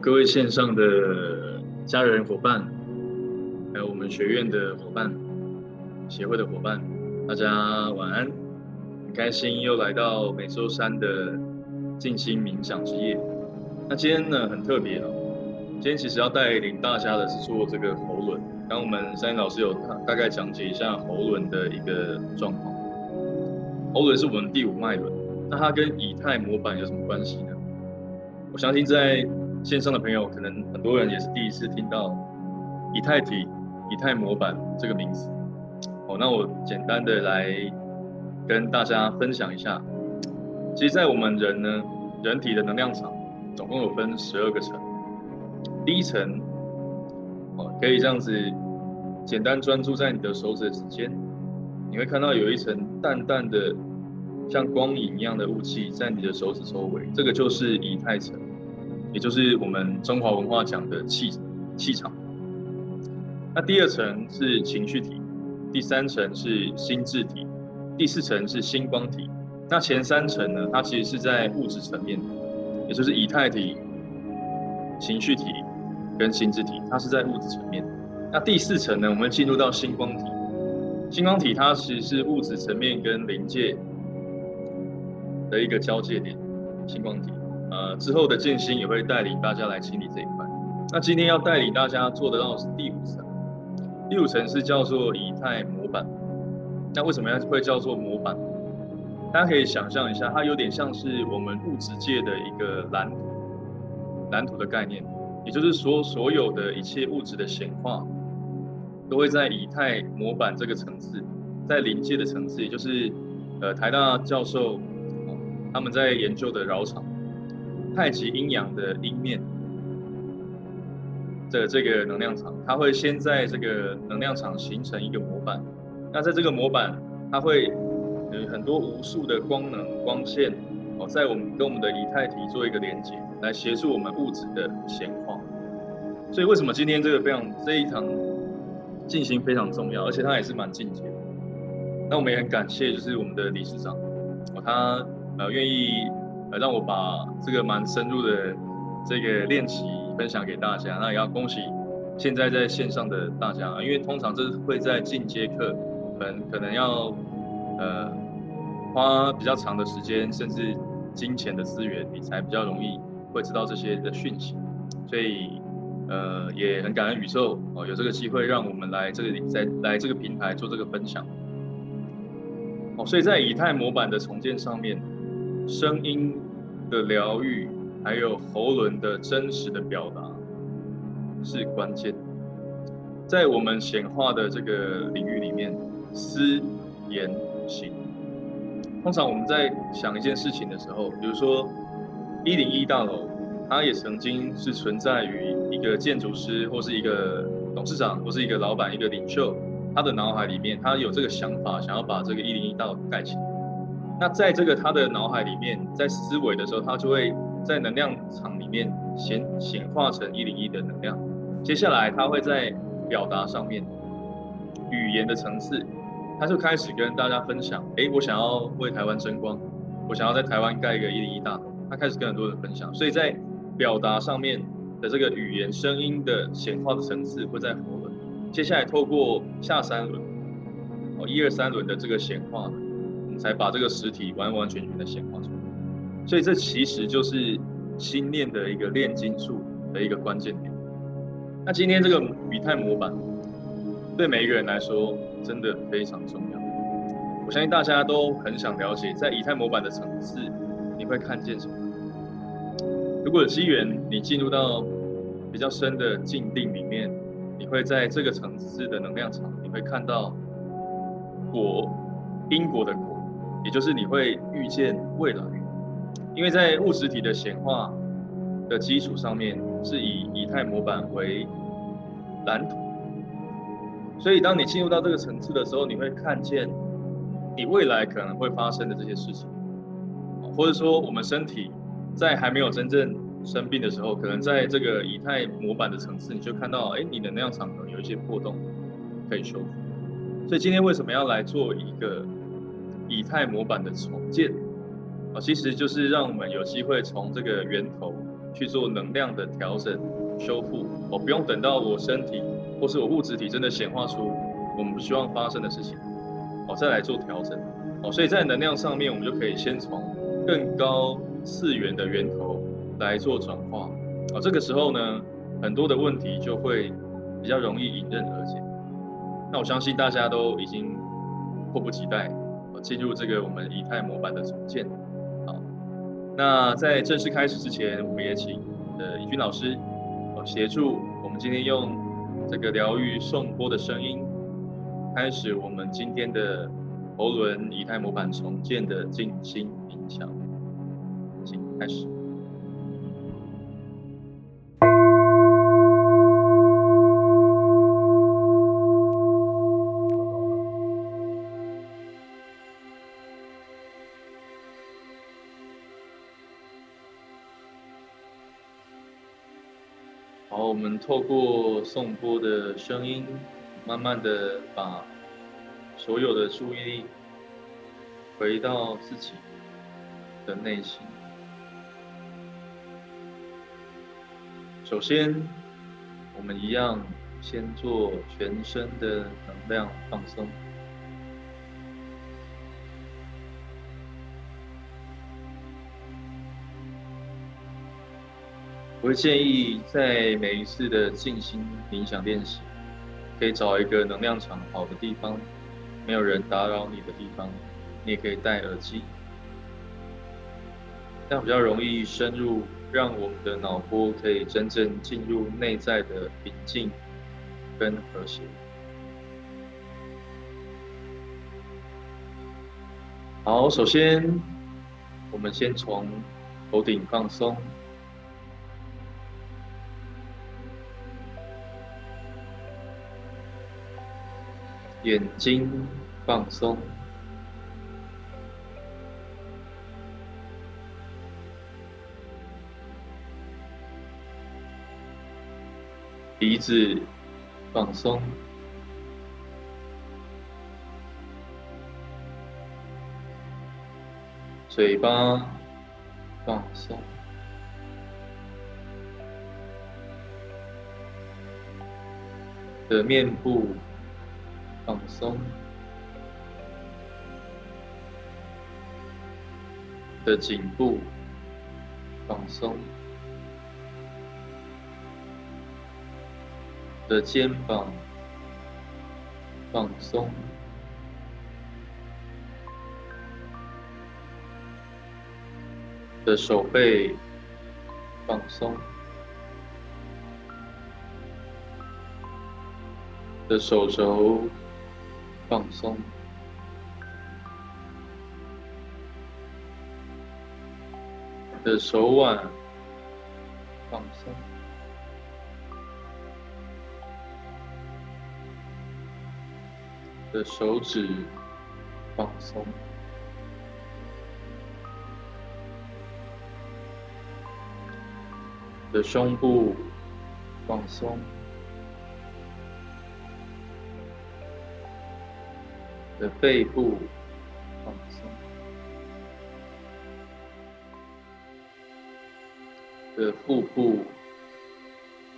各位线上的家人伙伴，还有我们学院的伙伴、协会的伙伴，大家晚安。很开心又来到每周三的静心冥想之夜。那今天呢，很特别哦，今天其实要带领大家的是做这个喉轮。刚我们山林老师有大大概讲解一下喉轮的一个状况。喉轮是我们第五脉轮，那它跟以太模板有什么关系呢？我相信在线上的朋友，可能很多人也是第一次听到以太体、以太模板这个名词。好，那我简单的来跟大家分享一下。其实，在我们人呢，人体的能量场总共有分十二个层。第一层，哦，可以这样子简单专注在你的手指之间，你会看到有一层淡淡的像光影一样的雾气在你的手指周围，这个就是以太层。也就是我们中华文化讲的气气场。那第二层是情绪体，第三层是心智体，第四层是星光体。那前三层呢，它其实是在物质层面，也就是以太体、情绪体跟心智体，它是在物质层面。那第四层呢，我们进入到星光体。星光体它其实是物质层面跟灵界的一个交界点，星光体。呃，之后的静心也会带领大家来清理这一块。那今天要带领大家做得到是第五层，第五层是叫做以太模板。那为什么要会叫做模板？大家可以想象一下，它有点像是我们物质界的一个蓝图，蓝图的概念，也就是说，所有的一切物质的显化，都会在以太模板这个层次，在临界的层次，也就是呃台大教授他们在研究的绕场。太极阴阳的阴面的这个能量场，它会先在这个能量场形成一个模板。那在这个模板，它会有很多无数的光能光线哦，在我们跟我们的以太体做一个连接，来协助我们物质的显化。所以为什么今天这个非常这一场进行非常重要，而且它也是蛮进阶。那我们也很感谢，就是我们的理事长哦，他呃愿意。呃，让我把这个蛮深入的这个练习分享给大家。那也要恭喜现在在线上的大家，因为通常这是会在进阶课，可能可能要呃花比较长的时间，甚至金钱的资源，你才比较容易会知道这些的讯息。所以呃也很感恩宇宙哦，有这个机会让我们来这里，在来这个平台做这个分享。哦，所以在以太模板的重建上面。声音的疗愈，还有喉轮的真实的表达是关键。在我们显化的这个领域里面，思、言、行，通常我们在想一件事情的时候，比如说一零一大楼，它也曾经是存在于一个建筑师，或是一个董事长，或是一个老板，一个领袖，他的脑海里面，他有这个想法，想要把这个一零一大楼盖起来。那在这个他的脑海里面，在思维的时候，他就会在能量场里面显显化成一零一的能量。接下来，他会在表达上面，语言的层次，他就开始跟大家分享：哎，我想要为台湾争光，我想要在台湾盖一个一零一大楼。他开始跟很多人分享，所以在表达上面的这个语言声音的显化的层次会在喉轮。接下来，透过下三轮，哦，一二三轮的这个显化。才把这个实体完完全全的显化出来，所以这其实就是心念的一个炼金术的一个关键点。那今天这个以太模板对每一个人来说真的非常重要。我相信大家都很想了解，在以太模板的层次，你会看见什么？如果有机缘，你进入到比较深的静定里面，你会在这个层次的能量场，你会看到果，因果的果。也就是你会预见未来，因为在物质体的显化的基础上面，是以以太模板为蓝图，所以当你进入到这个层次的时候，你会看见你未来可能会发生的这些事情，或者说我们身体在还没有真正生病的时候，可能在这个以太模板的层次，你就看到，哎，你的能量场可能有一些破洞可以修复。所以今天为什么要来做一个？以太模板的重建啊，其实就是让我们有机会从这个源头去做能量的调整、修复。哦，不用等到我身体或是我物质体真的显化出我们不希望发生的事情，哦，再来做调整。哦，所以在能量上面，我们就可以先从更高次元的源头来做转化。哦，这个时候呢，很多的问题就会比较容易迎刃而解。那我相信大家都已经迫不及待，进入这个我们以太模板的重建。好，那在正式开始之前，我们也请呃怡君老师，协助我们今天用这个疗愈颂钵的声音，开始我们今天的喉轮以太模板重建的静心冥想，请开始。我们透过颂钵的声音，慢慢的把所有的注意力回到自己的内心。首先，我们一样先做全身的能量放松。我会建议在每一次的静心冥想练习，可以找一个能量场好的地方，没有人打扰你的地方，你也可以戴耳机，这样比较容易深入，让我们的脑波可以真正进入内在的平静跟和谐。好，首先我们先从头顶放松。眼睛放松，鼻子放松，嘴巴放松，的面部。放松的颈部，放松的肩膀，放松的手背，放松。的手肘。放松。的手腕，放松。的手指，放松。的胸部，放松。的背部放松，的腹部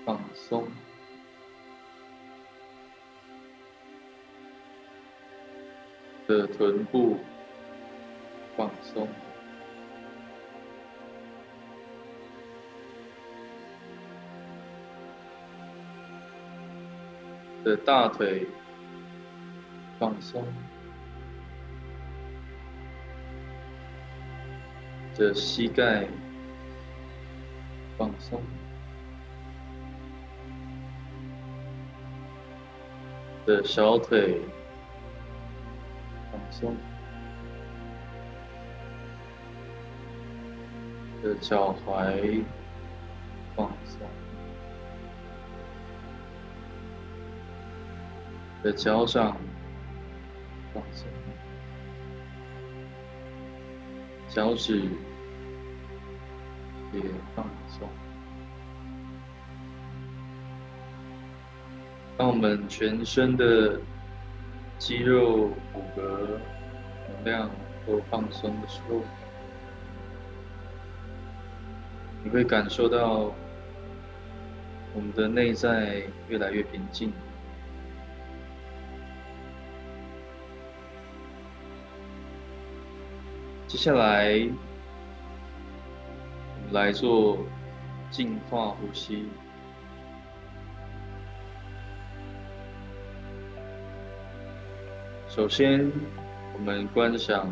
放松，的臀部放松，的大腿。放松，的膝盖放松，的小腿放松，的脚踝放松，的脚掌。放松，脚趾也放松。当我们全身的肌肉、骨骼能量都放松的时候，你会感受到我们的内在越来越平静。接下来，我们来做净化呼吸。首先，我们观想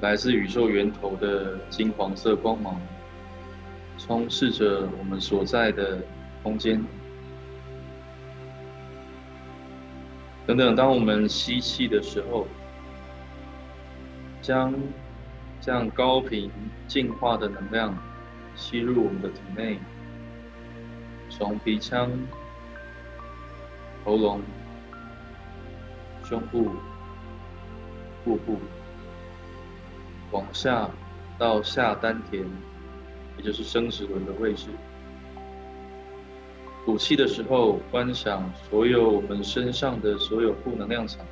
来自宇宙源头的金黄色光芒，充斥着我们所在的空间。等等，当我们吸气的时候，将这样高频净化的能量吸入我们的体内，从鼻腔、喉咙。胸部、腹部，往下到下丹田，也就是生殖轮的位置。吐气的时候，观想所有我们身上的所有负能量场，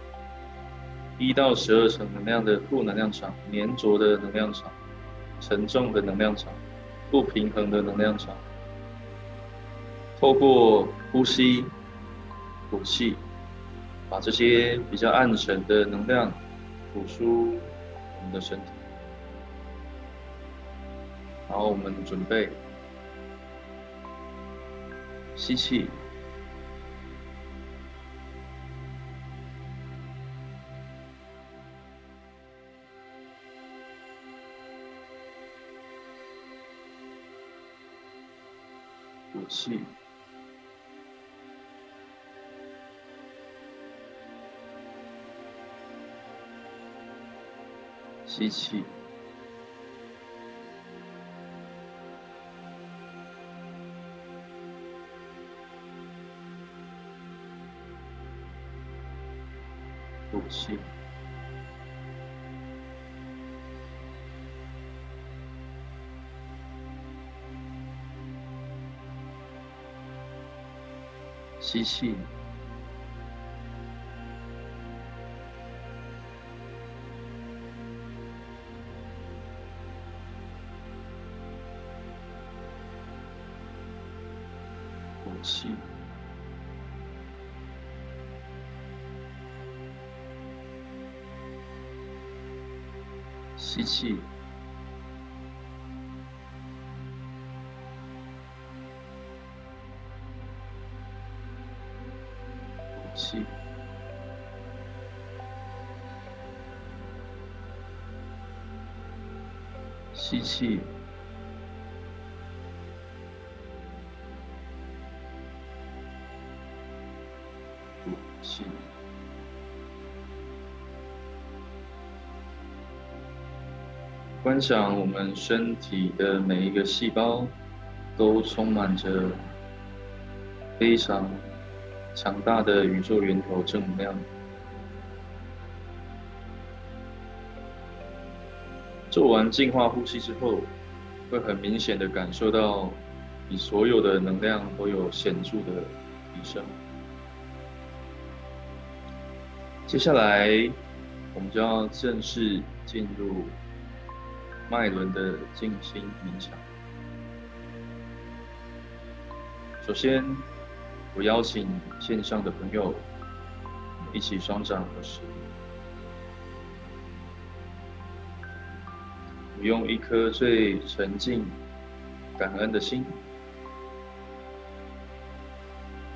一到十二层能量的负能量场，粘着的能量场，沉重的能量场，不平衡的能量场，透过呼吸吐气。把这些比较暗沉的能量吐出我们的身体，然后我们准备。吸气，气。吸气，吐气，吸气。呼气，吸气，气。气，观想我们身体的每一个细胞都充满着非常强大的宇宙源头正能量。做完净化呼吸之后，会很明显的感受到你所有的能量都有显著的提升。接下来，我们就要正式进入脉轮的静心冥想。首先，我邀请线上的朋友一起双掌合十，用一颗最沉静、感恩的心，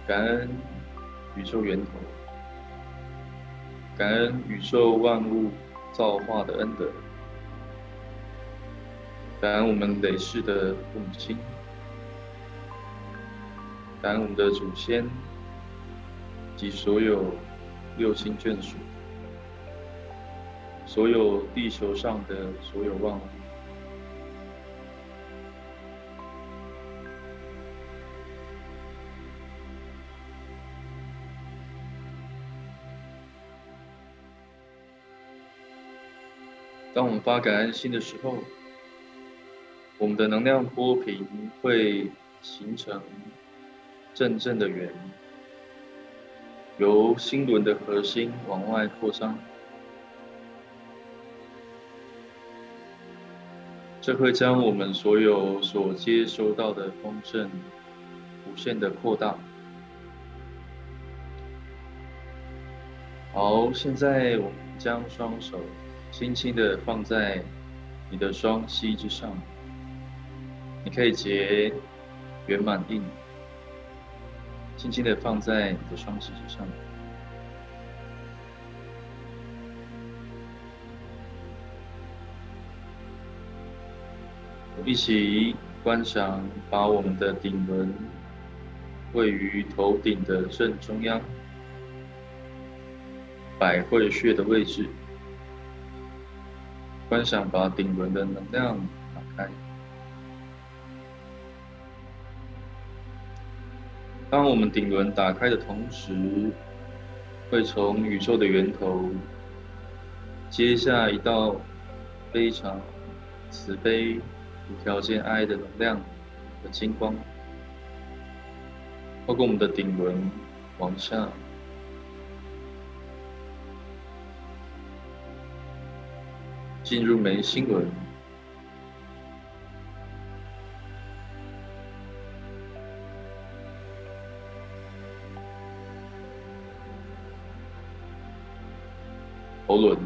感恩宇宙源头。感恩宇宙万物造化的恩德，感恩我们累世的母亲，感恩我们的祖先及所有六亲眷属，所有地球上的所有万物。当我们发感恩心的时候，我们的能量波频会形成阵阵的圆，由心轮的核心往外扩张，这会将我们所有所接收到的丰盛无限的扩大。好，现在我们将双手轻轻的放在你的双膝之上，你可以结圆满印，轻轻的放在你的双膝之上。一起观想，把我们的顶轮位于头顶的正中央。百会穴的位置，观想把顶轮的能量打开。当我们顶轮打开的同时，会从宇宙的源头接下一道非常慈悲、无条件爱的能量和金光，透过我们的顶轮往下。进入眉心轮，喉轮，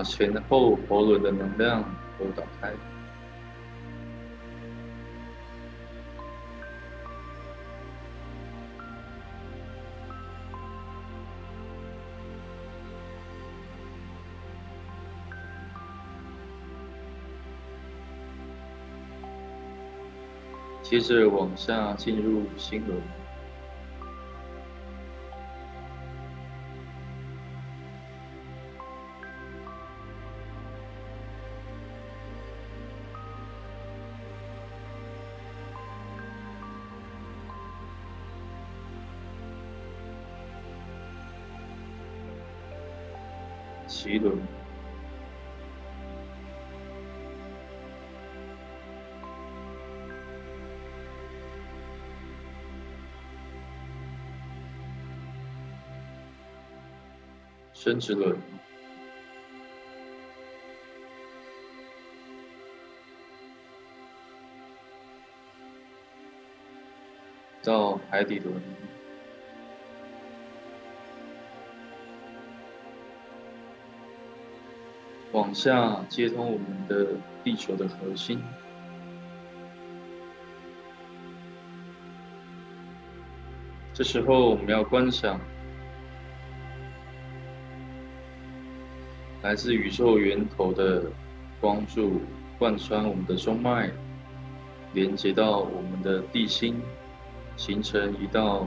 把前后喉轮的能量都打开，接着往下进入心轮。脐轮、生殖轮，到海底轮。往下接通我们的地球的核心，这时候我们要观想来自宇宙源头的光柱贯穿我们的中脉，连接到我们的地心，形成一道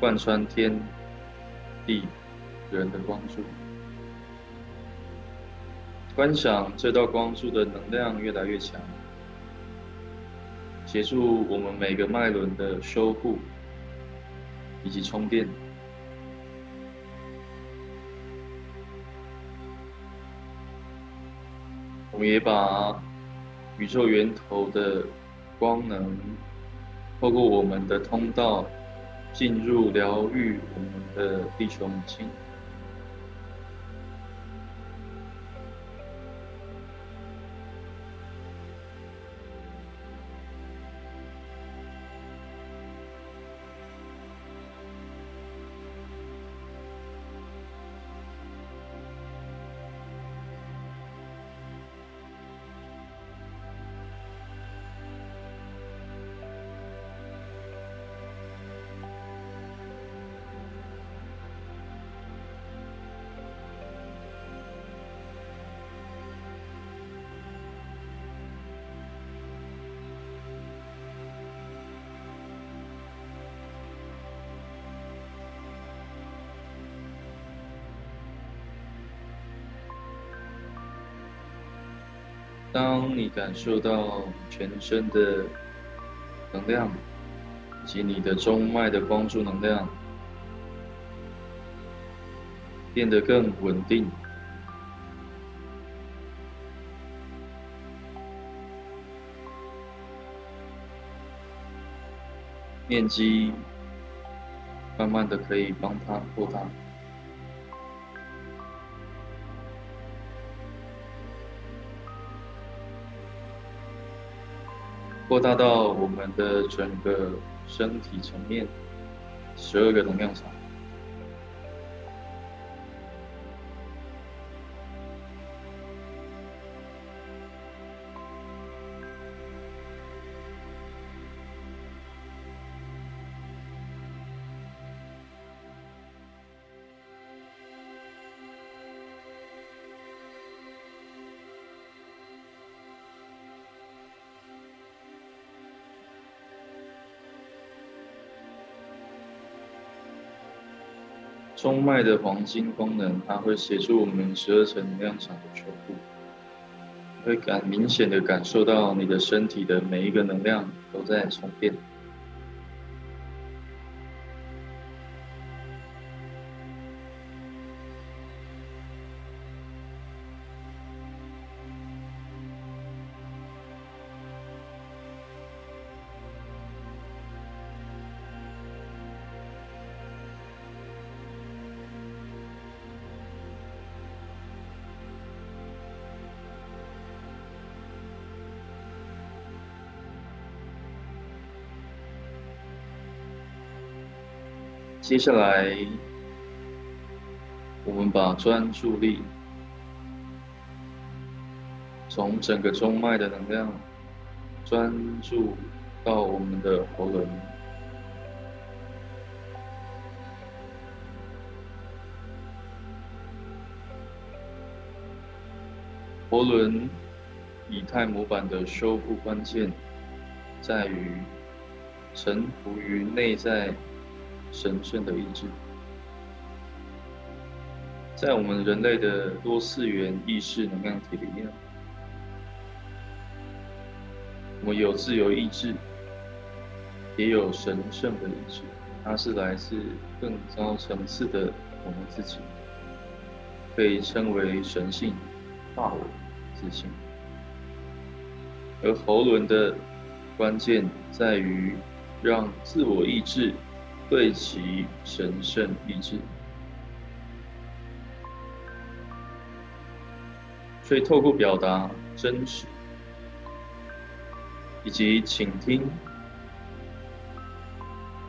贯穿天地人的光柱。观想这道光柱的能量越来越强，协助我们每个脉轮的修护以及充电。我们也把宇宙源头的光能透过我们的通道进入疗愈我们的地球母亲。当你感受到全身的能量及你的中脉的帮助能量变得更稳定。面积慢慢的可以帮他扩大扩大到我们的整个身体层面，十二个能量场。中脉的黄金功能，它会协助我们十二层能量场的全部，会感明显的感受到你的身体的每一个能量都在充电。接下来，我们把专注力从整个中脉的能量专注到我们的喉轮。喉轮以太模板的修复关键在于臣服于内在。神圣的意志，在我们人类的多次元意识能量体里面，我们有自由意志，也有神圣的意志，它是来自更高层次的我们自己，被称为神性、大我、自信。而喉轮的关键在于让自我意志。对其神圣意志，所以透过表达真实，以及倾听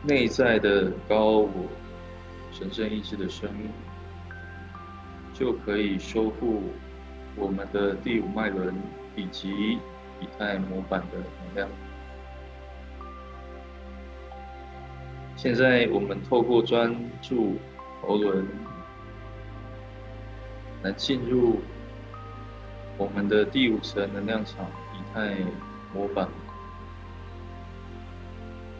内在的高我神圣意志的声音，就可以修复我们的第五脉轮以及以太模板的能量。现在我们透过专注喉轮，来进入我们的第五层能量场以太模板，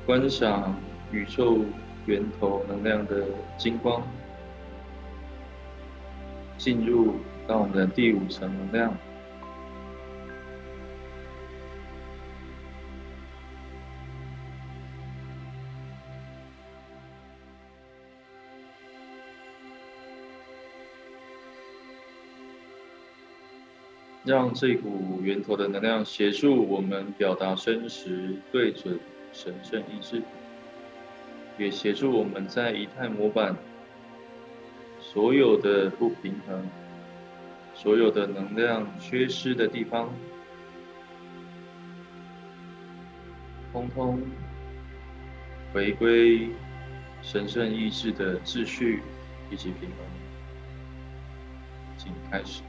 观赏宇宙源头能量的金光，进入到我们的第五层能量。让这股源头的能量协助我们表达真实、对准神圣意志，也协助我们在以太模板所有的不平衡、所有的能量缺失的地方，通通回归神圣意志的秩序以及平衡。请开始。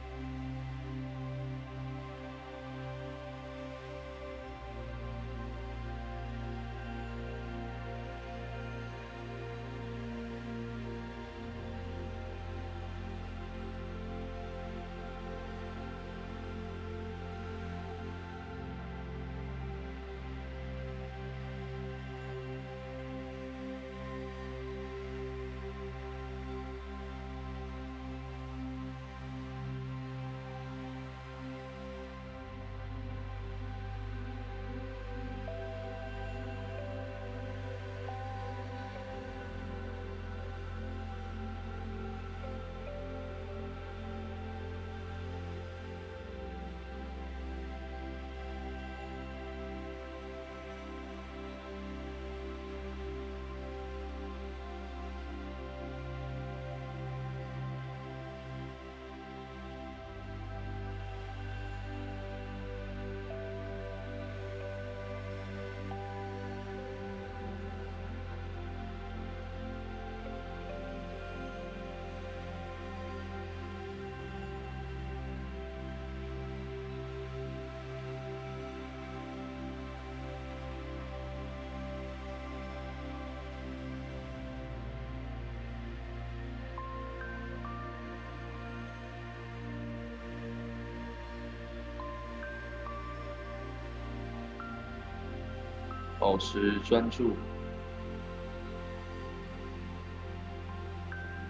保持专注，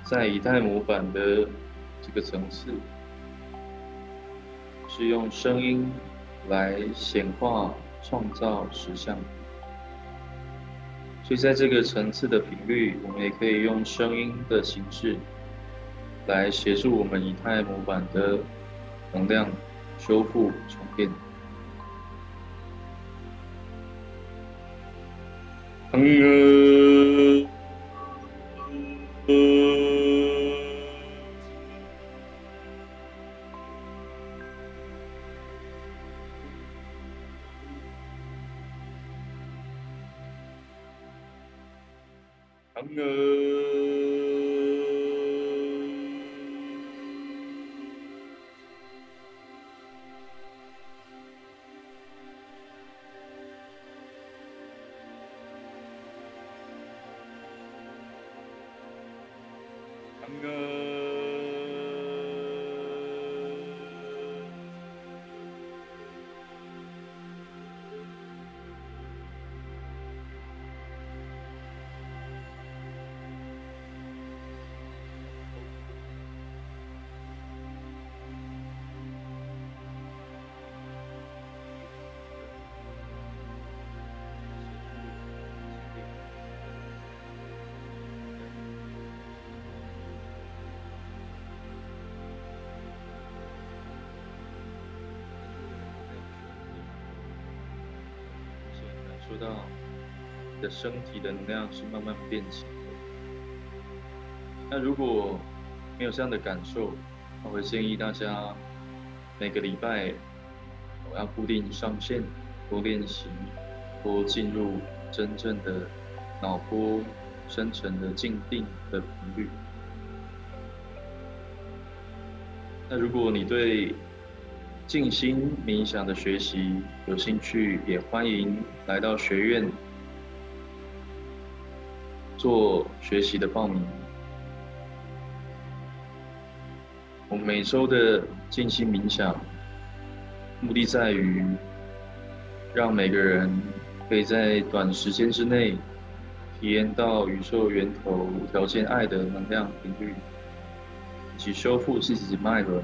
在以太模板的这个层次，是用声音来显化创造实相。所以，在这个层次的频率，我们也可以用声音的形式来协助我们以太模板的能量修复重建。嗯。说到你的身体的能量是慢慢变强的，那如果没有这样的感受，我会建议大家每个礼拜我要固定上线，多练习，多进入真正的脑波深层的静定的频率。那如果你对静心冥想的学习有兴趣，也欢迎来到学院做学习的报名。我们每周的静心冥想，目的在于让每个人可以在短时间之内体验到宇宙源头无条件爱的能量频率，以及修复自己的脉轮。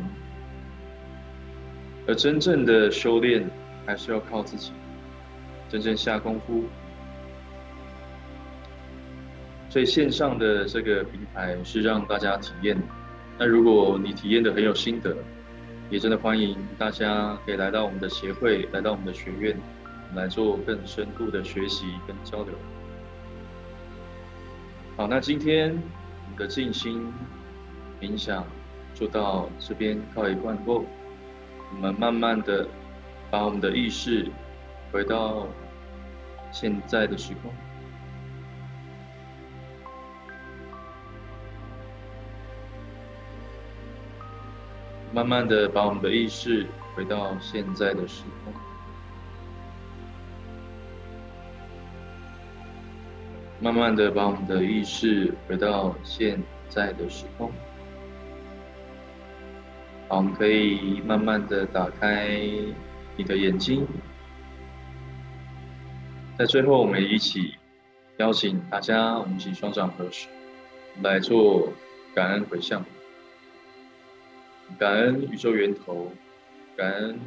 而真正的修炼，还是要靠自己，真正下功夫。所以线上的这个平台是让大家体验。那如果你体验的很有心得，也真的欢迎大家可以来到我们的协会，来到我们的学院，来做更深度的学习跟交流。好，那今天我们的静心冥想就到这边告一段落。我们慢慢的把我们的意识回到现在的时空，慢慢的把我们的意识回到现在的时空，慢慢的把我们的意识回到现在的时空。好，我们可以慢慢的打开你的眼睛，在最后，我们一起邀请大家，我们一起双掌合十，来做感恩回向，感恩宇宙源头，感恩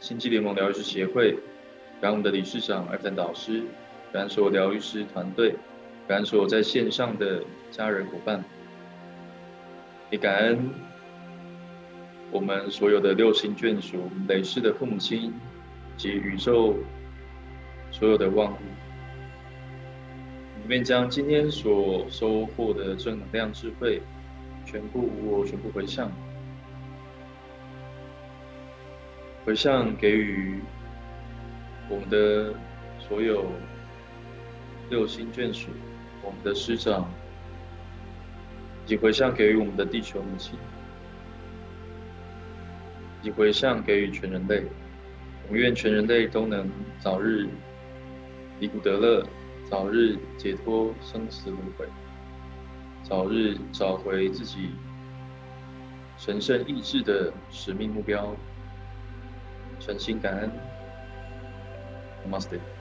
星际联盟疗愈师协会，感恩我们的理事长艾芬导师，感恩所有疗愈师团队，感恩所有在线上的家人伙伴，也感恩。我们所有的六亲眷属、累世的父母亲及宇宙所有的万物，里面将今天所收获的正能量智慧，全部我，全部回向，回向给予我们的所有六亲眷属、我们的师长，以及回向给予我们的地球母亲。回向给予全人类，我愿全人类都能早日离苦得乐，早日解脱生死轮回，早日找回自己神圣意志的使命目标。诚心感恩，Namaste。